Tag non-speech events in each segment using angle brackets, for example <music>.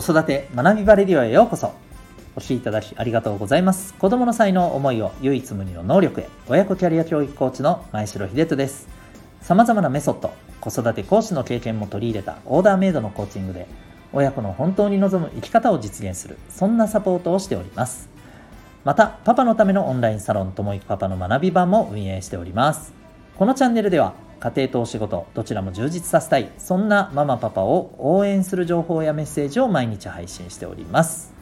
子育て学びバレディオへようこそ。お越しいただきありがとうございます。子供の才能思いを唯一無二の能力へ。親子キャリア教育コーチの前城秀人です。様々なメソッド子育て講師の経験も取り入れたオーダーメイドのコーチングで親子の本当に望む生き方を実現するそんなサポートをしております。またパパのためのオンラインサロンともいくパパの学び場も運営しております。このチャンネルでは家庭とお仕事どちらも充実させたい。そんなママパパを応援する情報やメッセージを毎日配信しております。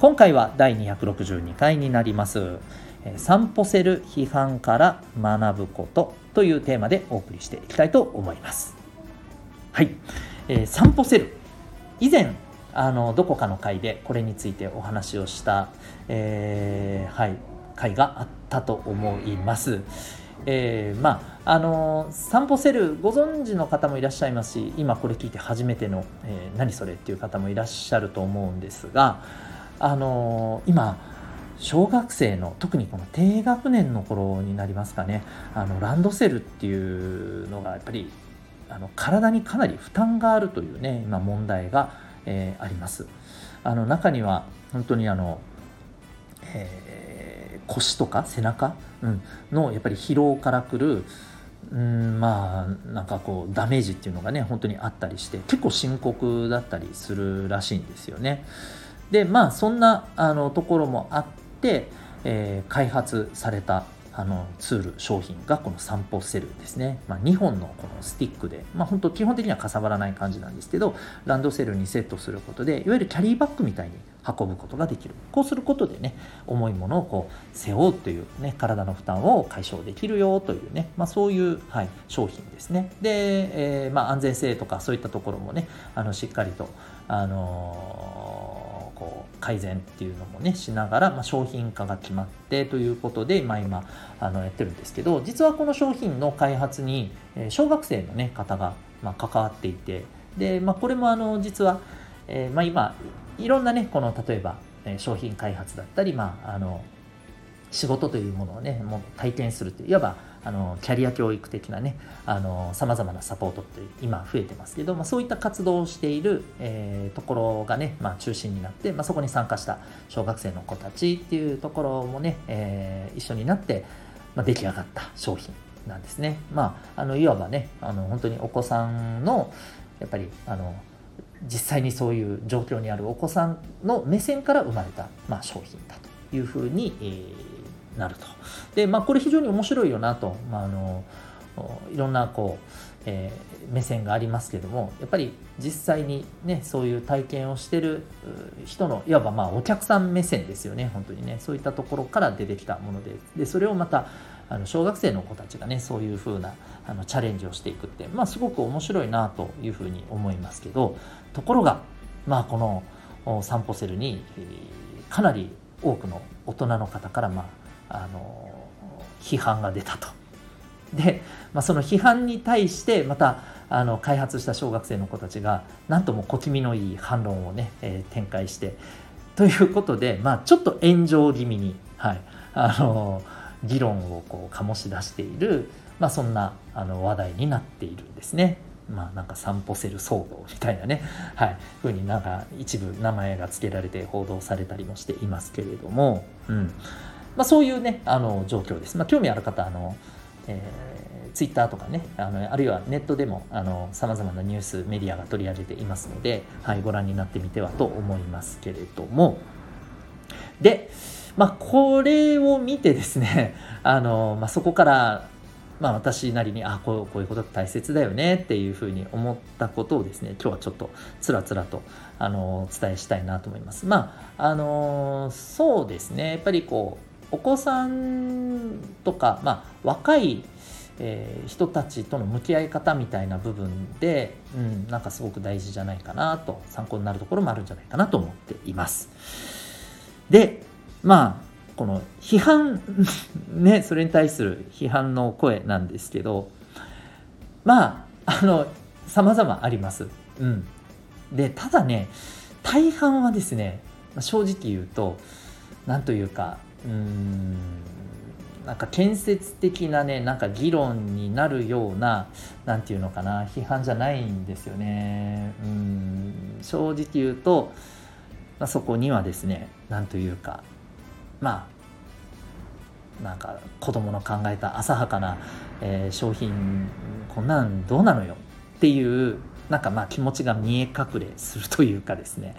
今回は第262回になります。散歩せる批判から学ぶことというテーマでお送りしていきたいと思います。はい、えー、散歩せる以前あのどこかの回でこれについてお話をした、えー、はい、回があったと思います。えー、まああの散歩セルご存知の方もいらっしゃいますし今これ聞いて初めての、えー、何それっていう方もいらっしゃると思うんですがあの今小学生の特にこの低学年の頃になりますかね。あのランドセルっていうのがやっぱりあの体にかなり負担があるというね今問題が、えー、あります。あの中には本当にあの、えー腰とか背中、うん、のやっぱり疲労からくるうんまあなんかこうダメージっていうのがね本当にあったりして結構深刻だったりするらしいんですよね。でまあそんなあのところもあって、えー、開発されたあのツール商品がこの散歩セルですね、まあ、2本のこのスティックで、まあ、本当基本的にはかさばらない感じなんですけどランドセルにセットすることでいわゆるキャリーバッグみたいに運ぶことができる。こうすることでね重いものをこう背負うという、ね、体の負担を解消できるよというね、まあ、そういう、はい、商品ですね。で、えー、まあ、安全性とかそういったところもねあのしっかりと、あのー、こう改善っていうのもねしながら、まあ、商品化が決まってということで、まあ、今あのやってるんですけど実はこの商品の開発に小学生の、ね、方が、ま関わっていてで、まあ、これもあの実は、えー、まあ、今いろんなねこの例えば、え商品開発だったり、まあ、あの仕事というものをねもう体験するといういわばあのキャリア教育的なねさまざまなサポートって今増えてますけど、まあ、そういった活動をしている、えー、ところがね、まあ、中心になって、まあ、そこに参加した小学生の子たちっていうところもね、えー、一緒になって、まあ、出来上がった商品なんですね。まあ、あのいわばねあの本当にお子さんのやっぱりあの実際にそういう状況にあるお子さんの目線から生まれた、まあ、商品だというふうに、えー、なると。で、まあ、これ非常に面白いよなと、まあ、あのいろんなこう、えー、目線がありますけどもやっぱり実際にねそういう体験をしてる人のいわばまあお客さん目線ですよね本当にねそういったところから出てきたものででそれをまたあの小学生の子たちがねそういう風なあなチャレンジをしていくって、まあ、すごく面白いなというふうに思いますけどところが、まあ、この散歩セルにかなり多くの大人の方から、まあ、あの批判が出たと。で、まあ、その批判に対してまたあの開発した小学生の子たちが何とも小気味のいい反論をね、えー、展開してということで、まあ、ちょっと炎上気味に、はい、あの議論をこう醸し出している、まあ、そんなあの話題になっているんですね。まあなんか散歩セル騒動みたいなね、はい、ふうになんか一部名前が付けられて報道されたりもしていますけれども、うんまあ、そういうね、あの状況です。まあ、興味ある方、あの、えー、ツイッターとかね、あのあるいはネットでもさまざまなニュース、メディアが取り上げていますので、はい、ご覧になってみてはと思いますけれども、で、まあ、これを見てですね、<laughs> あのまあ、そこからまあ、私なりにあこうこういうことって大切だよねっていうふうに思ったことをですね今日はちょっとつらつらとあのお伝えしたいなと思います。まああのそうですねやっぱりこうお子さんとか、まあ、若いえー、人たちとの向き合い方みたいな部分で、うん、なんかすごく大事じゃないかなと参考になるところもあるんじゃないかなと思っています。でまあこの批判 <laughs> ねそれに対する批判の声なんですけどまああの様々あります。うん、でただね大半はですね正直言うと何というかうん。なんか建設的なねなんか議論になるような何て言うのかな批判じゃないんですよね。うん。正直言うと、まあ、そこにはですね何というかまあなんか子供の考えた浅はかな、えー、商品こんなんどうなのよっていうなんかまあ気持ちが見え隠れするというかですね。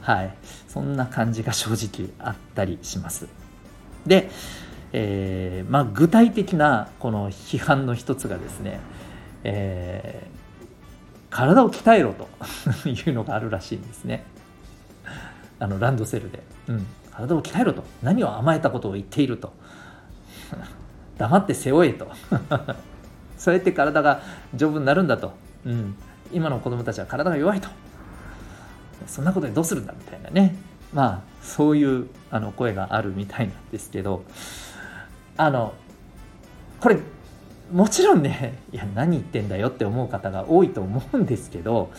はい。そんな感じが正直あったりします。でえー、まあ、具体的なこの批判の一つがですね、えー、体を鍛えろと <laughs> いうのがあるらしいんですね。あのランドセルで、うん、体を鍛えろと。何を甘えたことを言っていると。<laughs> 黙って背負えと。<laughs> そうやって体が丈夫になるんだと、うん、今の子供たちは体が弱いと。そんなことでどうするんだみたいなね。まあそういうあの声があるみたいなんですけどあのこれもちろんね <laughs> いや何言ってんだよって思う方が多いと思うんですけど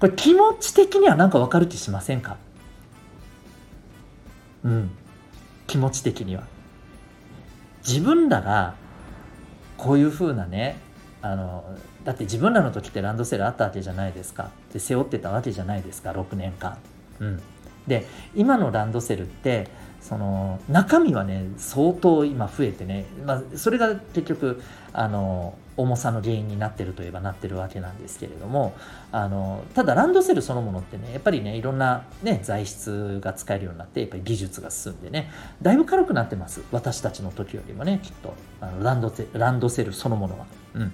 これ気持ち的には何か分かる気しませんか？うん。気持ち的には。自分らがこういうふうなねあのだって自分らの時ってランドセルあったわけじゃないですか。で背負ってたわけじゃないですか6年間。うん。で今のランドセルってその中身はね相当今増えてね、まあ、それが結局あの重さの原因になってるといえばなってるわけなんですけれどもあのただランドセルそのものってねやっぱりねいろんな、ね、材質が使えるようになってやっぱり技術が進んでねだいぶ軽くなってます。私たちの時よりもねきっと。あのランドセランドセルそのものは。うん。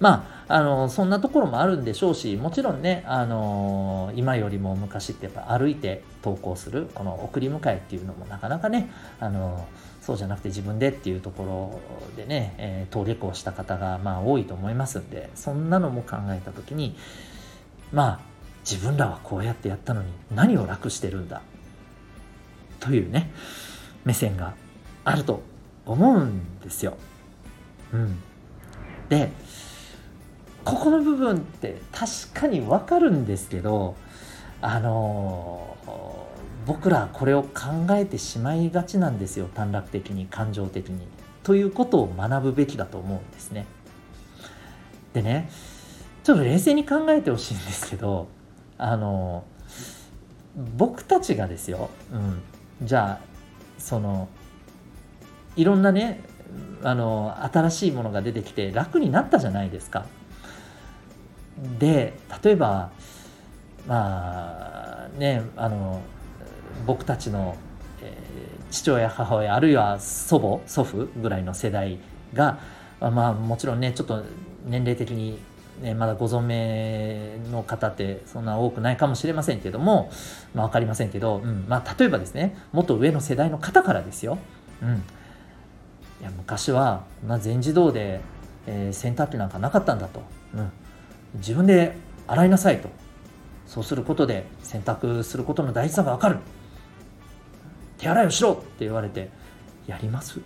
まあ、あのそんなところもあるんでしょうしもちろんね、あの今よりも昔ってやっぱ歩いて登校するこの送り迎えっていうのもなかなかね、あのそうじゃなくて自分でっていうところでね、えー、登下校した方がまあ多いと思いますんでそんなのも考えた時にまあ自分らはこうやってやったのに何を楽してるんだというね目線があると思うんですよ。うん、でここの部分って確かにわかるんですけどあの僕らこれを考えてしまいがちなんですよ短絡的に感情的に。ということを学ぶべきだと思うんですね。でねちょっと冷静に考えてほしいんですけどあの僕たちがですよ、うん、じゃあそのいろんなねあの新しいものが出てきて楽になったじゃないですか。で例えばまあねあの僕たちの、えー、父親母親あるいは祖母祖父ぐらいの世代がまあもちろんねちょっと年齢的に、ね、まだご存命の方ってそんな多くないかもしれませんけども、まあ、分かりませんけど、うんまあ、例えばですねもっと上の世代の方からですよ、うん、いや昔は、まあ、全自動で、えー、洗濯機なんかなかったんだと。うん。自分で洗いなさいと。そうすることで洗濯することの大事さが分かる。手洗いをしろって言われてやります？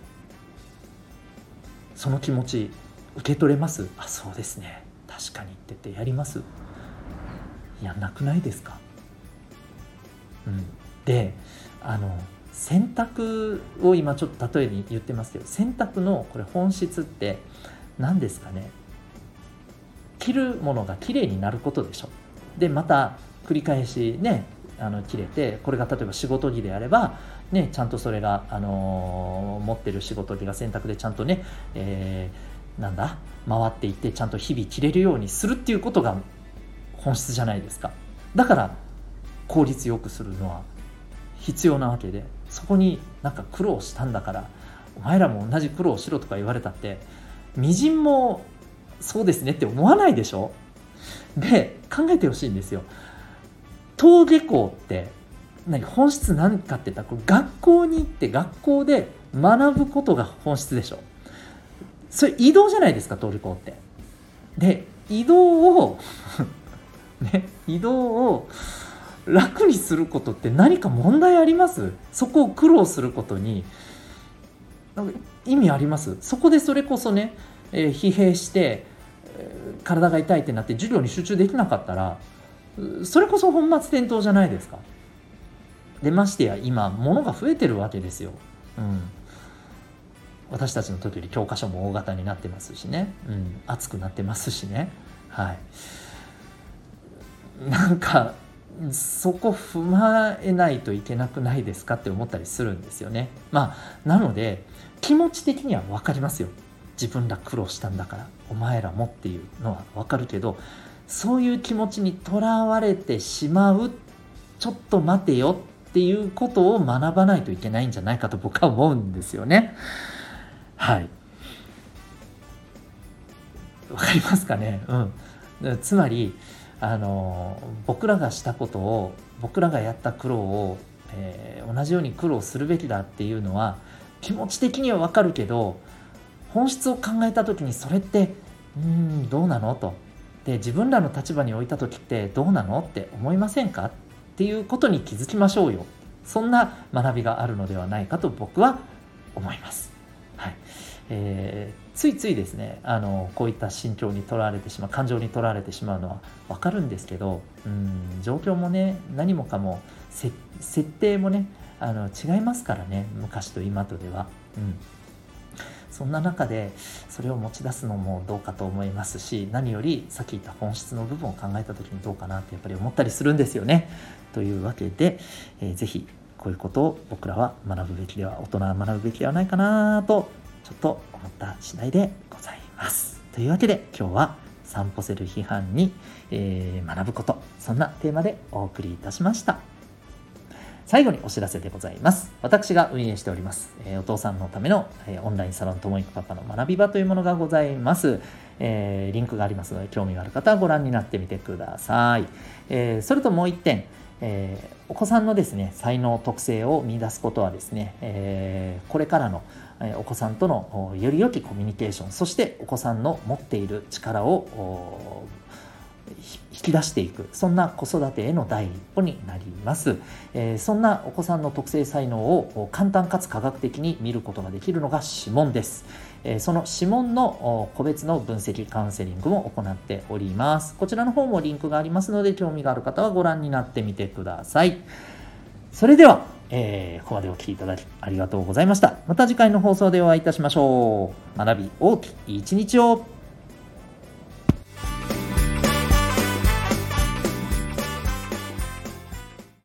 その気持ち受け取れます？あそうですね。確かにって言ってやります？やんなくないですか、うん、であの洗濯を今ちょっと例えに言ってますけど洗濯のこれ本質って何ですかね？着るものがきれいになることでしょ。でまた繰り返しねあの切れてこれが例えば仕事着であれば、ね、ちゃんとそれが、あのー、持ってる仕事着が洗濯でちゃんとね、えー、なんだ回っていってちゃんと日々着れるようにするっていうことが本質じゃないですか。だから効率よくするのは必要なわけでそこになんか苦労したんだからお前らも同じ苦労しろとか言われたってみじんもそうですねって思わないでしょ？で考えてほしいんですよ。登下校って何本質何かって言ったら学校に行って学校で学ぶことが本質でしょ。それ移動じゃないですか登下校って。で移動を <laughs> ね移動を楽にすることって何か問題あります？そこを苦労することに意味あります？そこでそれこそねえー、疲弊して、えー、体が痛いってなって授業に集中できなかったらそれこそ本末転倒じゃないですか。でましてや今物が増えてるわけですよ。うん、私たちの時より教科書も大型になってますしね、うん、熱くなってますしね。はい。なんかそこ踏まえないといけなくないですかって思ったりするんですよね。まあなので気持ち的には分かりますよ。自分ら苦労したんだからお前らもっていうのは分かるけどそういう気持ちにとらわれてしまうちょっと待てよっていうことを学ばないといけないんじゃないかと僕は思うんですよね。はい。わかりますかね？うん。つまりあの僕らがしたことを僕らがやった苦労を、えー、同じように苦労するべきだっていうのは気持ち的にはわかるけど本質を考えた時にそれってうんどうなの？と。で自分らの立場に置いた時ってどうなの？って思いませんか？っていうことに気づきましょうよ。そんな学びがあるのではないかと僕は思います。はい。えー、ついついですねあのこういった心境にとらわれてしまう感情にとらわれてしまうのは分かるんですけどうん状況もね何もかも設定もねあの違いますからね昔と今とでは。うん。そんな中でそれを持ち出すのもどうかと思いますし何よりさっき言った本質の部分を考えた時にどうかなってやっぱり思ったりするんですよね。というわけで、えー、ぜひこういうことを僕らは学ぶべきでは大人は学ぶべきではないかなとちょっと思った次第でございます。というわけで今日は散歩せる批判に、えー、学ぶことそんなテーマでお送りいたしました。最後にお知らせでございます。私が運営しております、えー、お父さんのための、えー、オンラインサロンともいくパパの学び場というものがございます。えー、リンクがありますので、興味がある方はご覧になってみてください。えそれともう一点、えお子さんのですね、才能、特性を見出すことはですね、えこれからのお子さんとのより良きコミュニケーション、そしてお子さんの持っている力を引き出していく。そんな子育てへの第一歩になります、えー、そんなお子さんの特性才能を簡単かつ科学的に見ることができるのが指紋です、えー、その指紋の個別の分析カウンセリングも行っております。こちらの方もリンクがありますので興味がある方はご覧になってみてください。それでは、えー、ここまでお聴きいただきありがとうございました。また次回の放送でお会いいたしましょう。学び大きい一日を。